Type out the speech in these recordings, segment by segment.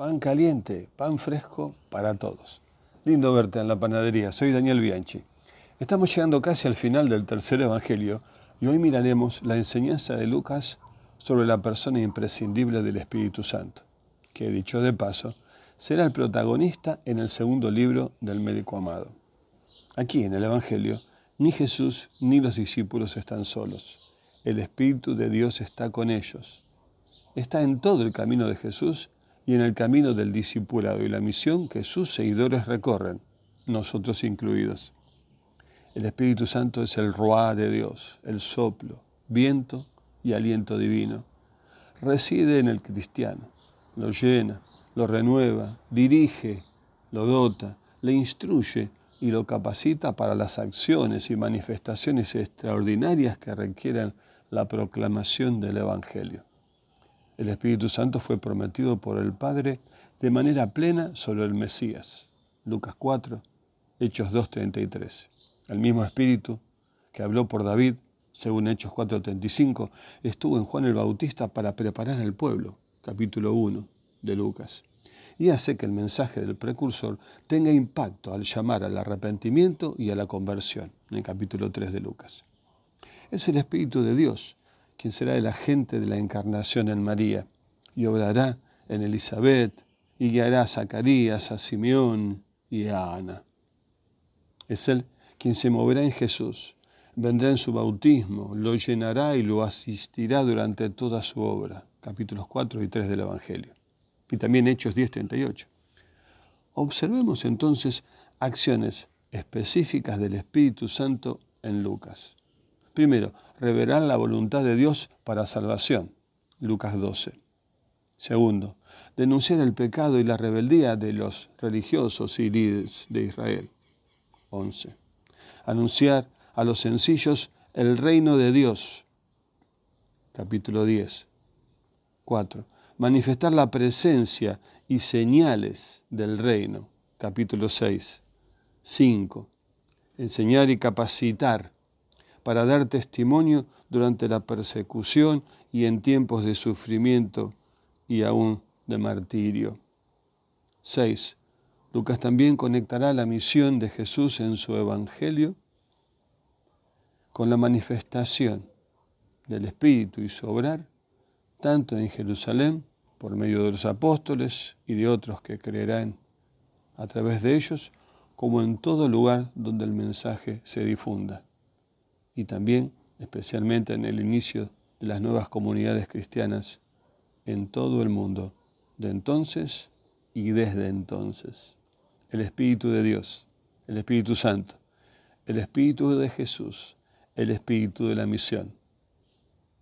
pan caliente, pan fresco para todos. Lindo verte en la panadería, soy Daniel Bianchi. Estamos llegando casi al final del tercer Evangelio y hoy miraremos la enseñanza de Lucas sobre la persona imprescindible del Espíritu Santo, que dicho de paso, será el protagonista en el segundo libro del médico amado. Aquí en el Evangelio, ni Jesús ni los discípulos están solos. El Espíritu de Dios está con ellos. Está en todo el camino de Jesús y en el camino del discipulado y la misión que sus seguidores recorren, nosotros incluidos. El Espíritu Santo es el roá de Dios, el soplo, viento y aliento divino. Reside en el cristiano, lo llena, lo renueva, dirige, lo dota, le instruye y lo capacita para las acciones y manifestaciones extraordinarias que requieren la proclamación del Evangelio. El Espíritu Santo fue prometido por el Padre de manera plena sobre el Mesías. Lucas 4, Hechos 2.33. El mismo Espíritu que habló por David, según Hechos 4.35, estuvo en Juan el Bautista para preparar al pueblo, capítulo 1 de Lucas. Y hace que el mensaje del precursor tenga impacto al llamar al arrepentimiento y a la conversión, capítulo 3 de Lucas. Es el Espíritu de Dios quien será el agente de la encarnación en María y obrará en Elizabeth y guiará a Zacarías, a Simeón y a Ana. Es Él quien se moverá en Jesús, vendrá en su bautismo, lo llenará y lo asistirá durante toda su obra. Capítulos 4 y 3 del Evangelio. Y también Hechos 10:38. Observemos entonces acciones específicas del Espíritu Santo en Lucas. Primero, revelar la voluntad de Dios para salvación. Lucas 12. Segundo, denunciar el pecado y la rebeldía de los religiosos y líderes de Israel. 11 anunciar a los sencillos el reino de Dios. Capítulo 10. 4. Manifestar la presencia y señales del reino. Capítulo 6. 5. Enseñar y capacitar para dar testimonio durante la persecución y en tiempos de sufrimiento y aún de martirio. 6. Lucas también conectará la misión de Jesús en su Evangelio con la manifestación del Espíritu y su obrar, tanto en Jerusalén, por medio de los apóstoles y de otros que creerán a través de ellos, como en todo lugar donde el mensaje se difunda. Y también, especialmente en el inicio de las nuevas comunidades cristianas en todo el mundo, de entonces y desde entonces el Espíritu de Dios, el Espíritu Santo, el Espíritu de Jesús, el Espíritu de la misión,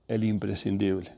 el imprescindible.